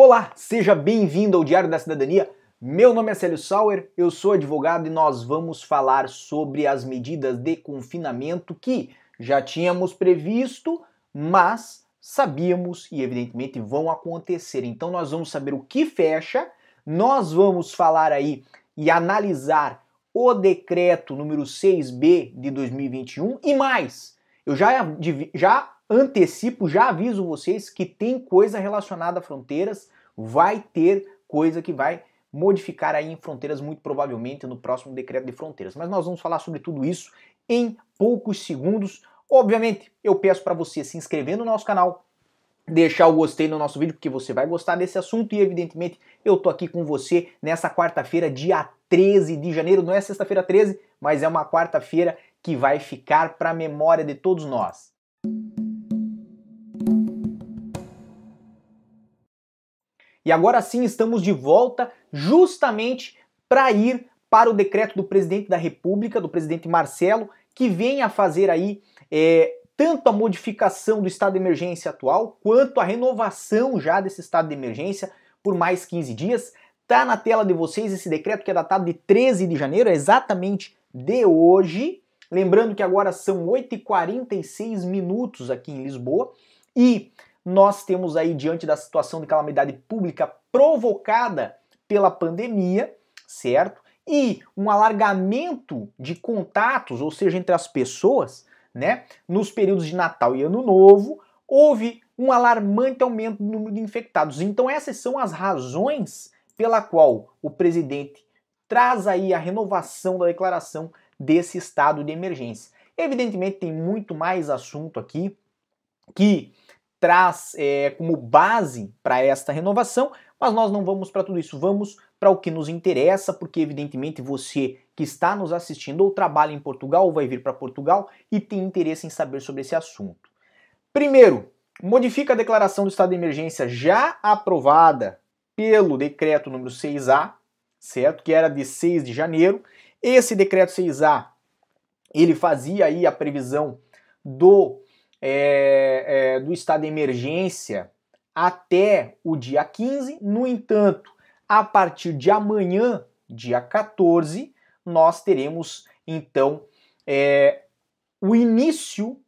Olá, seja bem-vindo ao Diário da Cidadania. Meu nome é Célio Sauer, eu sou advogado e nós vamos falar sobre as medidas de confinamento que já tínhamos previsto, mas sabíamos e evidentemente vão acontecer. Então nós vamos saber o que fecha, nós vamos falar aí e analisar o decreto número 6B de 2021 e mais. Eu já, já antecipo, já aviso vocês que tem coisa relacionada a fronteiras, vai ter coisa que vai modificar aí em fronteiras muito provavelmente no próximo decreto de fronteiras. Mas nós vamos falar sobre tudo isso em poucos segundos. Obviamente, eu peço para você se inscrever no nosso canal, deixar o gostei no nosso vídeo, porque você vai gostar desse assunto e evidentemente eu tô aqui com você nessa quarta-feira, dia 13 de janeiro, não é sexta-feira 13, mas é uma quarta-feira que vai ficar para a memória de todos nós. E agora sim estamos de volta justamente para ir para o decreto do presidente da República, do presidente Marcelo, que vem a fazer aí é, tanto a modificação do estado de emergência atual, quanto a renovação já desse estado de emergência por mais 15 dias. Tá na tela de vocês esse decreto que é datado de 13 de janeiro, é exatamente de hoje. Lembrando que agora são 8h46 minutos aqui em Lisboa e nós temos aí, diante da situação de calamidade pública provocada pela pandemia, certo? E um alargamento de contatos, ou seja, entre as pessoas, né? Nos períodos de Natal e Ano Novo, houve um alarmante aumento do número de infectados. Então essas são as razões pela qual o presidente traz aí a renovação da declaração desse estado de emergência. Evidentemente tem muito mais assunto aqui que traz é, como base para esta renovação, mas nós não vamos para tudo isso, vamos para o que nos interessa, porque evidentemente você que está nos assistindo ou trabalha em Portugal ou vai vir para Portugal e tem interesse em saber sobre esse assunto. Primeiro, modifica a declaração do estado de emergência já aprovada pelo decreto número 6A, certo? Que era de 6 de janeiro. Esse decreto 6A, ele fazia aí a previsão do é, é, do estado de emergência até o dia 15. No entanto, a partir de amanhã, dia 14, nós teremos então é, o início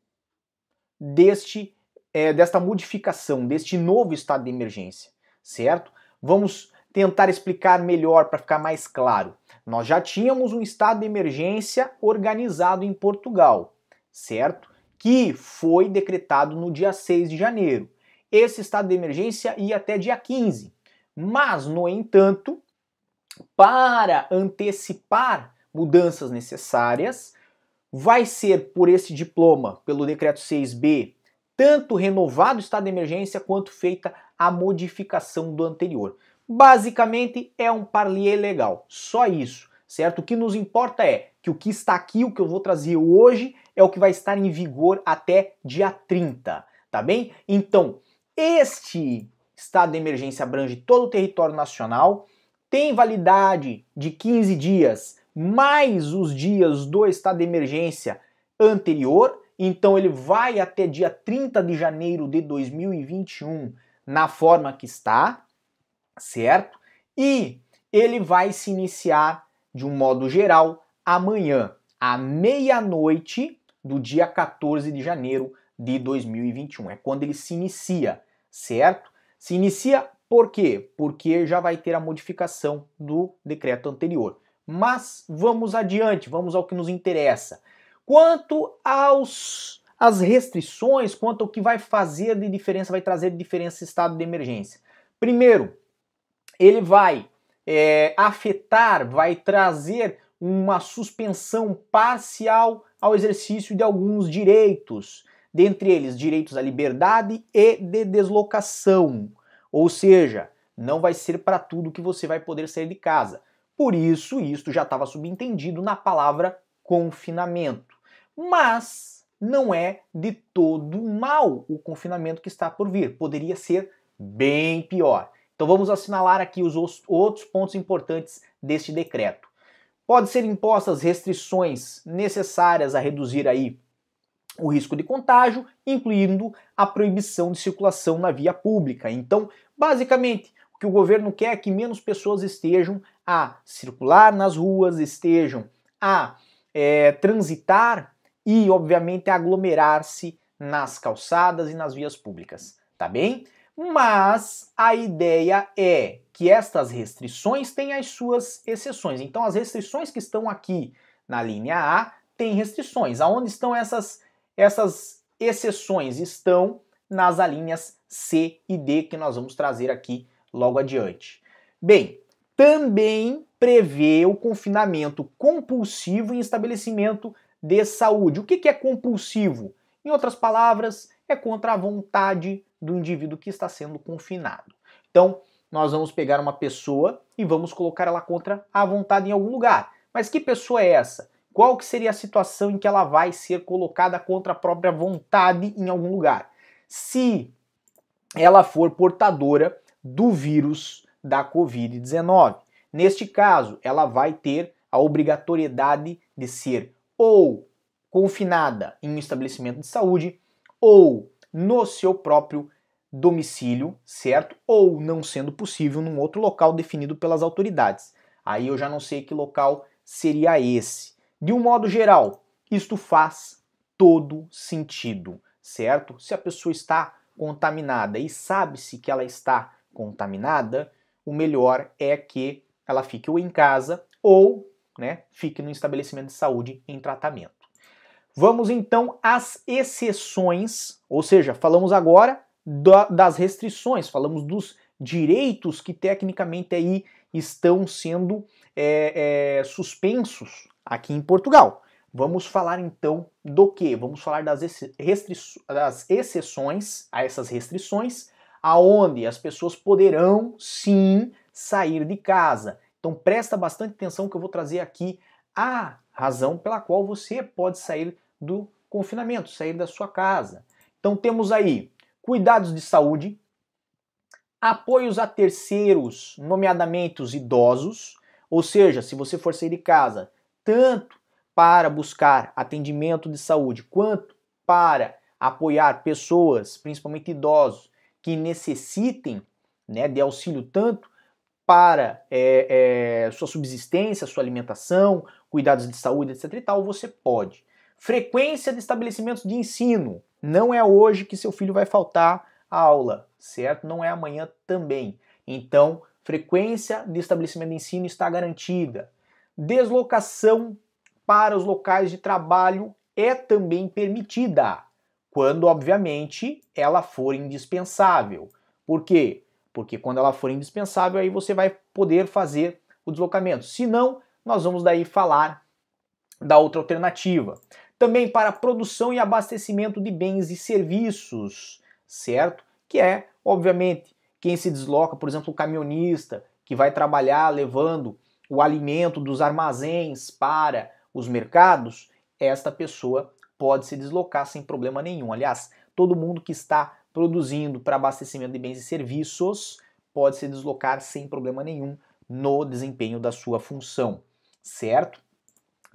deste é, desta modificação, deste novo estado de emergência, certo? Vamos tentar explicar melhor para ficar mais claro. Nós já tínhamos um estado de emergência organizado em Portugal, certo? Que foi decretado no dia 6 de janeiro. Esse estado de emergência ia até dia 15. Mas, no entanto, para antecipar mudanças necessárias, vai ser por esse diploma, pelo decreto 6B, tanto renovado o estado de emergência quanto feita a modificação do anterior. Basicamente é um parlier legal, só isso certo? O que nos importa é que o que está aqui, o que eu vou trazer hoje, é o que vai estar em vigor até dia 30, tá bem? Então, este estado de emergência abrange todo o território nacional, tem validade de 15 dias, mais os dias do estado de emergência anterior, então ele vai até dia 30 de janeiro de 2021 na forma que está, certo? E ele vai se iniciar de um modo geral, amanhã, à meia-noite do dia 14 de janeiro de 2021. É quando ele se inicia, certo? Se inicia por quê? Porque já vai ter a modificação do decreto anterior. Mas vamos adiante, vamos ao que nos interessa. Quanto aos as restrições, quanto ao que vai fazer de diferença, vai trazer de diferença estado de emergência. Primeiro, ele vai é, afetar, vai trazer uma suspensão parcial ao exercício de alguns direitos, dentre eles direitos à liberdade e de deslocação. Ou seja, não vai ser para tudo que você vai poder sair de casa. Por isso, isto já estava subentendido na palavra confinamento. Mas não é de todo mal o confinamento que está por vir. Poderia ser bem pior. Então vamos assinalar aqui os outros pontos importantes deste decreto. Pode ser impostas restrições necessárias a reduzir aí o risco de contágio, incluindo a proibição de circulação na via pública. Então, basicamente, que o governo quer que menos pessoas estejam a circular nas ruas, estejam a é, transitar e, obviamente, aglomerar-se nas calçadas e nas vias públicas, tá bem? Mas a ideia é que estas restrições têm as suas exceções. Então, as restrições que estão aqui na linha A têm restrições. Aonde estão essas, essas exceções? Estão nas alíneas C e D que nós vamos trazer aqui logo adiante. Bem, também prevê o confinamento compulsivo em estabelecimento de saúde. O que é compulsivo? Em outras palavras, é contra a vontade do indivíduo que está sendo confinado. Então, nós vamos pegar uma pessoa e vamos colocar ela contra a vontade em algum lugar. Mas que pessoa é essa? Qual que seria a situação em que ela vai ser colocada contra a própria vontade em algum lugar? Se ela for portadora do vírus da Covid-19. Neste caso, ela vai ter a obrigatoriedade de ser ou confinada em um estabelecimento de saúde ou no seu próprio domicílio, certo? Ou não sendo possível num outro local definido pelas autoridades. Aí eu já não sei que local seria esse. De um modo geral, isto faz todo sentido, certo? Se a pessoa está contaminada e sabe-se que ela está contaminada, o melhor é que ela fique ou em casa ou né, fique no estabelecimento de saúde em tratamento. Vamos então às exceções, ou seja, falamos agora das restrições, falamos dos direitos que tecnicamente aí estão sendo é, é, suspensos aqui em Portugal. Vamos falar então do que? Vamos falar das, das exceções a essas restrições, aonde as pessoas poderão sim sair de casa. Então presta bastante atenção que eu vou trazer aqui a razão pela qual você pode sair do confinamento, sair da sua casa. Então temos aí cuidados de saúde, apoios a terceiros, nomeadamente os idosos, ou seja, se você for sair de casa, tanto para buscar atendimento de saúde quanto para apoiar pessoas, principalmente idosos, que necessitem né, de auxílio tanto para é, é, sua subsistência, sua alimentação, cuidados de saúde, etc. e tal, você pode. Frequência de estabelecimentos de ensino. Não é hoje que seu filho vai faltar a aula, certo? Não é amanhã também. Então, frequência de estabelecimento de ensino está garantida. Deslocação para os locais de trabalho é também permitida quando, obviamente, ela for indispensável. Por quê? Porque quando ela for indispensável, aí você vai poder fazer o deslocamento. Se não, nós vamos daí falar da outra alternativa. Também para produção e abastecimento de bens e serviços, certo? Que é, obviamente, quem se desloca, por exemplo, o caminhonista que vai trabalhar levando o alimento dos armazéns para os mercados, esta pessoa pode se deslocar sem problema nenhum. Aliás, todo mundo que está produzindo para abastecimento de bens e serviços pode se deslocar sem problema nenhum no desempenho da sua função, certo?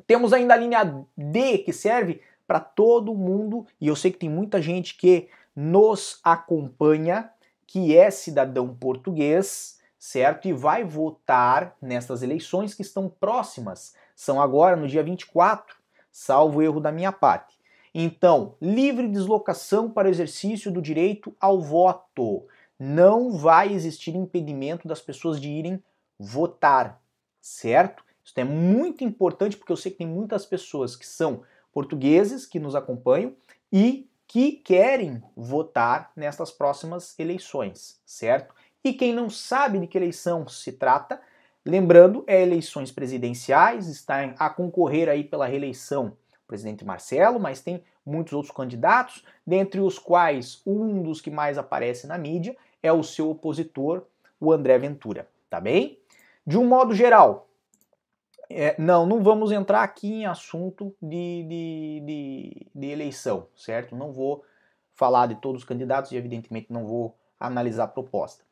Temos ainda a linha D que serve para todo mundo e eu sei que tem muita gente que nos acompanha que é cidadão português, certo? E vai votar nestas eleições que estão próximas. São agora no dia 24, salvo erro da minha parte. Então, livre deslocação para o exercício do direito ao voto. Não vai existir impedimento das pessoas de irem votar, certo? Isso é muito importante porque eu sei que tem muitas pessoas que são portugueses que nos acompanham e que querem votar nestas próximas eleições, certo? E quem não sabe de que eleição se trata, lembrando, é eleições presidenciais, está a concorrer aí pela reeleição presidente Marcelo, mas tem muitos outros candidatos, dentre os quais um dos que mais aparece na mídia é o seu opositor, o André Ventura, tá bem? De um modo geral, é, não, não vamos entrar aqui em assunto de, de, de, de, eleição, certo? Não vou falar de todos os candidatos e, evidentemente, não vou analisar a proposta.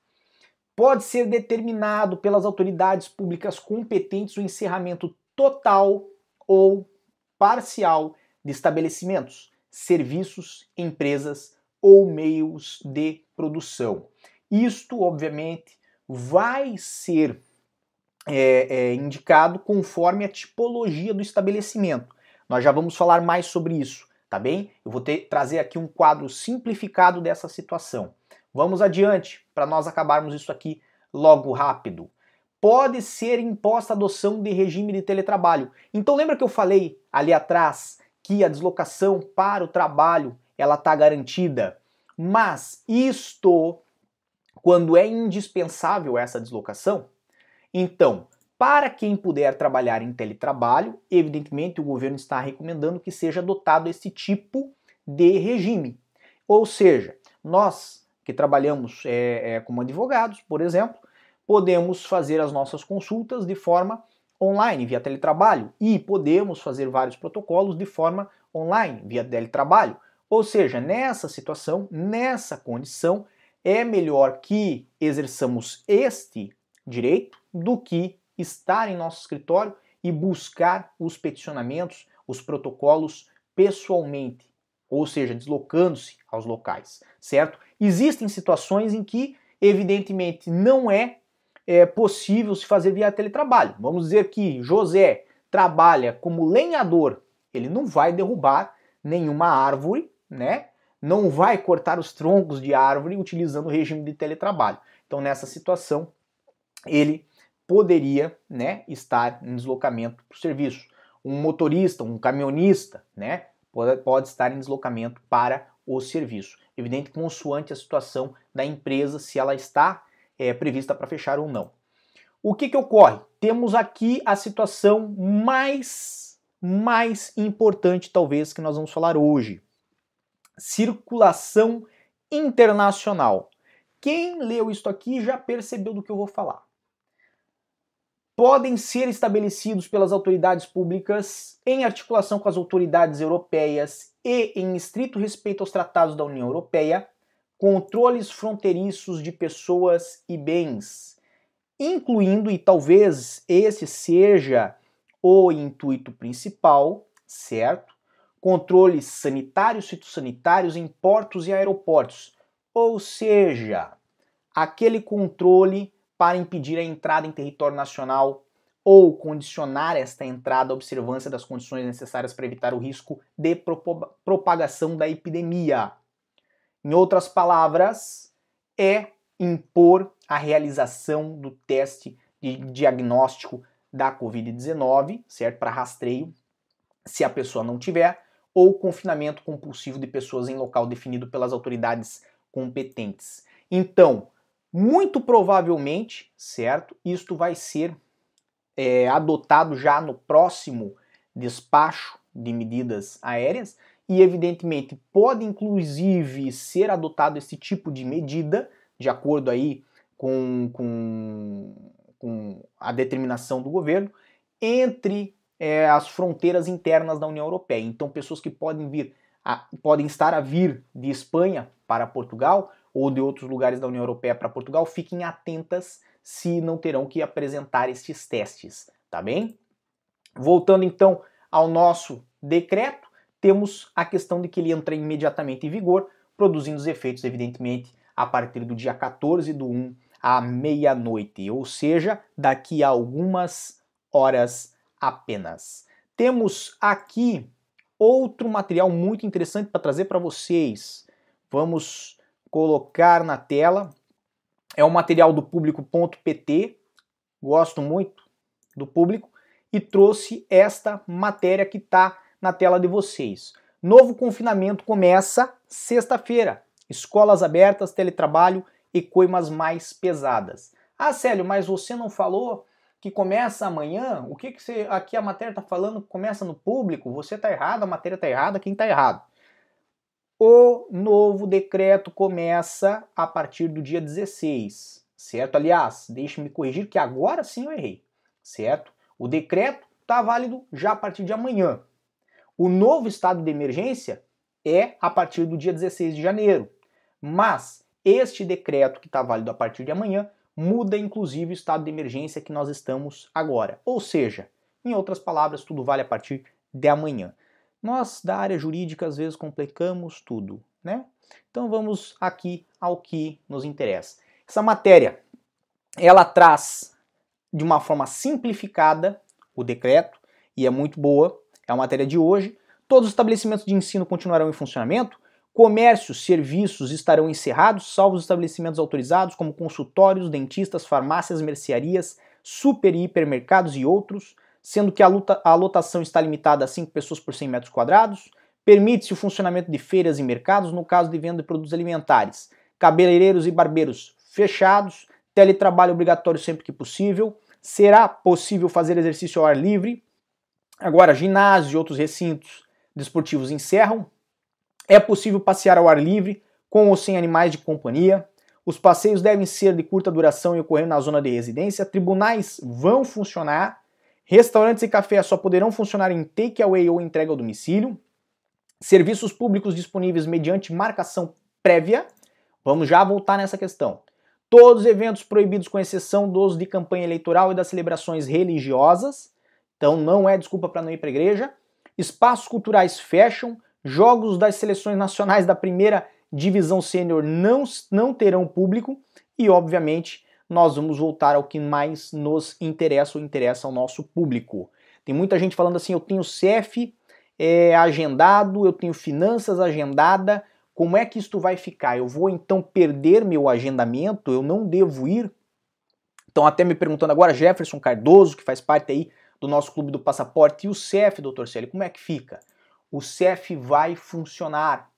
Pode ser determinado pelas autoridades públicas competentes o encerramento total ou parcial de estabelecimentos, serviços, empresas ou meios de produção. Isto, obviamente, vai ser é, é, indicado conforme a tipologia do estabelecimento. Nós já vamos falar mais sobre isso, tá bem? Eu vou ter, trazer aqui um quadro simplificado dessa situação. Vamos adiante para nós acabarmos isso aqui logo rápido. Pode ser imposta a adoção de regime de teletrabalho. Então lembra que eu falei ali atrás que a deslocação para o trabalho ela está garantida, mas isto quando é indispensável essa deslocação, então, para quem puder trabalhar em teletrabalho, evidentemente o governo está recomendando que seja adotado esse tipo de regime. Ou seja, nós que trabalhamos é, é, como advogados, por exemplo, podemos fazer as nossas consultas de forma online, via teletrabalho, e podemos fazer vários protocolos de forma online, via teletrabalho. Ou seja, nessa situação, nessa condição, é melhor que exerçamos este direito do que estar em nosso escritório e buscar os peticionamentos, os protocolos pessoalmente, ou seja, deslocando-se aos locais, certo? Existem situações em que, evidentemente, não é, é possível se fazer via teletrabalho. Vamos dizer que José trabalha como lenhador, ele não vai derrubar nenhuma árvore, né? Não vai cortar os troncos de árvore utilizando o regime de teletrabalho. Então, nessa situação, ele poderia né, estar em deslocamento para o serviço. Um motorista, um caminhonista, né, pode, pode estar em deslocamento para o serviço. Evidente, consoante a situação da empresa, se ela está é, prevista para fechar ou não. O que, que ocorre? Temos aqui a situação mais, mais importante, talvez, que nós vamos falar hoje. Circulação internacional. Quem leu isso aqui já percebeu do que eu vou falar podem ser estabelecidos pelas autoridades públicas em articulação com as autoridades europeias e em estrito respeito aos tratados da União Europeia, controles fronteiriços de pessoas e bens, incluindo, e talvez esse seja o intuito principal, certo? Controles sanitários, fitossanitários em portos e aeroportos, ou seja, aquele controle para impedir a entrada em território nacional ou condicionar esta entrada à observância das condições necessárias para evitar o risco de propagação da epidemia. Em outras palavras, é impor a realização do teste de diagnóstico da Covid-19, certo? Para rastreio, se a pessoa não tiver, ou confinamento compulsivo de pessoas em local definido pelas autoridades competentes. Então, muito provavelmente, certo? Isto vai ser é, adotado já no próximo despacho de medidas aéreas e, evidentemente, pode inclusive ser adotado esse tipo de medida, de acordo aí com, com, com a determinação do governo, entre é, as fronteiras internas da União Europeia. Então, pessoas que podem vir, a, podem estar a vir de Espanha para Portugal ou de outros lugares da União Europeia para Portugal, fiquem atentas se não terão que apresentar estes testes, tá bem? Voltando então ao nosso decreto, temos a questão de que ele entra imediatamente em vigor, produzindo os efeitos, evidentemente, a partir do dia 14 do 1 à meia-noite, ou seja, daqui a algumas horas apenas. Temos aqui outro material muito interessante para trazer para vocês. Vamos colocar na tela. É um material do público.pt, gosto muito do público, e trouxe esta matéria que está na tela de vocês. Novo confinamento começa sexta-feira. Escolas abertas, teletrabalho e coimas mais pesadas. Ah, Célio, mas você não falou que começa amanhã? O que, que você, aqui a matéria está falando começa no público? Você está errado, a matéria está errada, quem está errado? O novo decreto começa a partir do dia 16, certo? Aliás, deixe-me corrigir que agora sim eu errei, certo? O decreto está válido já a partir de amanhã. O novo estado de emergência é a partir do dia 16 de janeiro. Mas este decreto que está válido a partir de amanhã muda inclusive o estado de emergência que nós estamos agora. Ou seja, em outras palavras, tudo vale a partir de amanhã. Nós da área jurídica às vezes complicamos tudo, né? Então vamos aqui ao que nos interessa. Essa matéria ela traz de uma forma simplificada o decreto e é muito boa, a matéria de hoje. Todos os estabelecimentos de ensino continuarão em funcionamento, comércios, serviços estarão encerrados, salvo os estabelecimentos autorizados como consultórios, dentistas, farmácias, mercearias, super e hipermercados e outros, sendo que a, luta, a lotação está limitada a 5 pessoas por 100 metros quadrados. Permite-se o funcionamento de feiras e mercados no caso de venda de produtos alimentares. Cabeleireiros e barbeiros fechados, teletrabalho obrigatório sempre que possível. Será possível fazer exercício ao ar livre. Agora, ginásios e outros recintos desportivos encerram. É possível passear ao ar livre, com ou sem animais de companhia. Os passeios devem ser de curta duração e ocorrer na zona de residência. Tribunais vão funcionar. Restaurantes e cafés só poderão funcionar em takeaway ou entrega ao domicílio. Serviços públicos disponíveis mediante marcação prévia. Vamos já voltar nessa questão. Todos os eventos proibidos, com exceção dos de campanha eleitoral e das celebrações religiosas. Então não é desculpa para não ir para a igreja. Espaços culturais fecham. Jogos das seleções nacionais da primeira divisão sênior não, não terão público. E, obviamente, nós vamos voltar ao que mais nos interessa ou interessa ao nosso público. Tem muita gente falando assim: eu tenho CEF é, agendado, eu tenho finanças agendada, como é que isto vai ficar? Eu vou então perder meu agendamento? Eu não devo ir? Então, até me perguntando agora, Jefferson Cardoso, que faz parte aí do nosso clube do passaporte, e o CEF, doutor Célio, como é que fica? O CEF vai funcionar.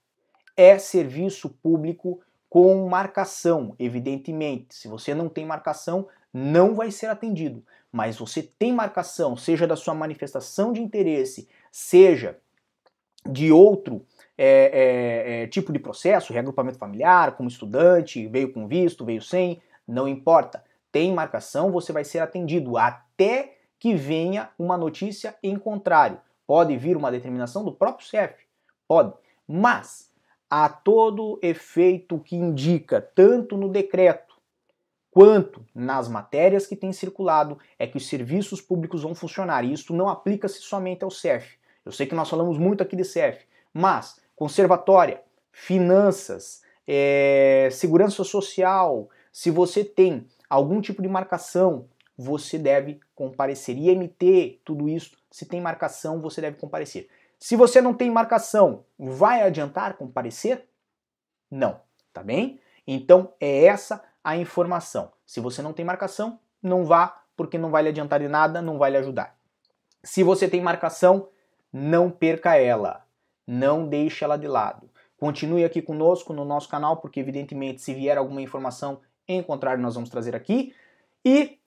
É serviço público com marcação, evidentemente. Se você não tem marcação, não vai ser atendido. Mas você tem marcação, seja da sua manifestação de interesse, seja de outro é, é, é, tipo de processo, reagrupamento familiar, como estudante, veio com visto, veio sem, não importa. Tem marcação, você vai ser atendido até que venha uma notícia em contrário. Pode vir uma determinação do próprio CEF, pode, mas a todo efeito que indica, tanto no decreto quanto nas matérias que têm circulado, é que os serviços públicos vão funcionar. E isso não aplica-se somente ao CEF. Eu sei que nós falamos muito aqui de CEF, mas conservatória, finanças, é, segurança social, se você tem algum tipo de marcação, você deve comparecer. IMT, tudo isso, se tem marcação, você deve comparecer. Se você não tem marcação, vai adiantar comparecer? Não, tá bem? Então é essa a informação. Se você não tem marcação, não vá, porque não vai lhe adiantar de nada, não vai lhe ajudar. Se você tem marcação, não perca ela não deixe ela de lado. Continue aqui conosco no nosso canal, porque evidentemente se vier alguma informação em contrário nós vamos trazer aqui. E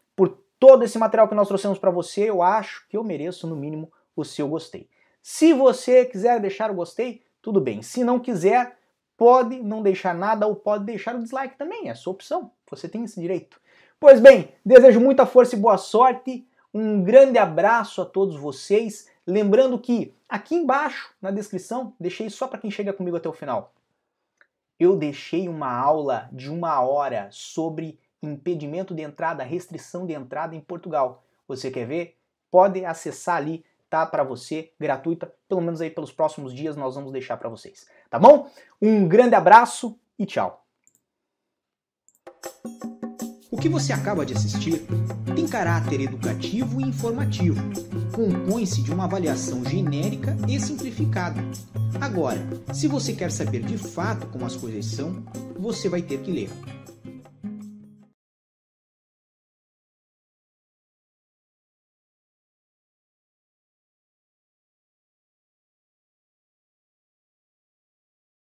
todo esse material que nós trouxemos para você, eu acho que eu mereço no mínimo o seu gostei. Se você quiser deixar o gostei, tudo bem. Se não quiser, pode não deixar nada ou pode deixar o dislike também, é sua opção. Você tem esse direito. Pois bem, desejo muita força e boa sorte. Um grande abraço a todos vocês. Lembrando que aqui embaixo na descrição, deixei só para quem chega comigo até o final. Eu deixei uma aula de uma hora sobre impedimento de entrada, restrição de entrada em Portugal. Você quer ver? Pode acessar ali, tá para você, gratuita. Pelo menos aí pelos próximos dias nós vamos deixar para vocês. Tá bom? Um grande abraço e tchau. O que você acaba de assistir tem caráter educativo e informativo. Compõe-se de uma avaliação genérica e simplificada. Agora, se você quer saber de fato como as coisas são, você vai ter que ler.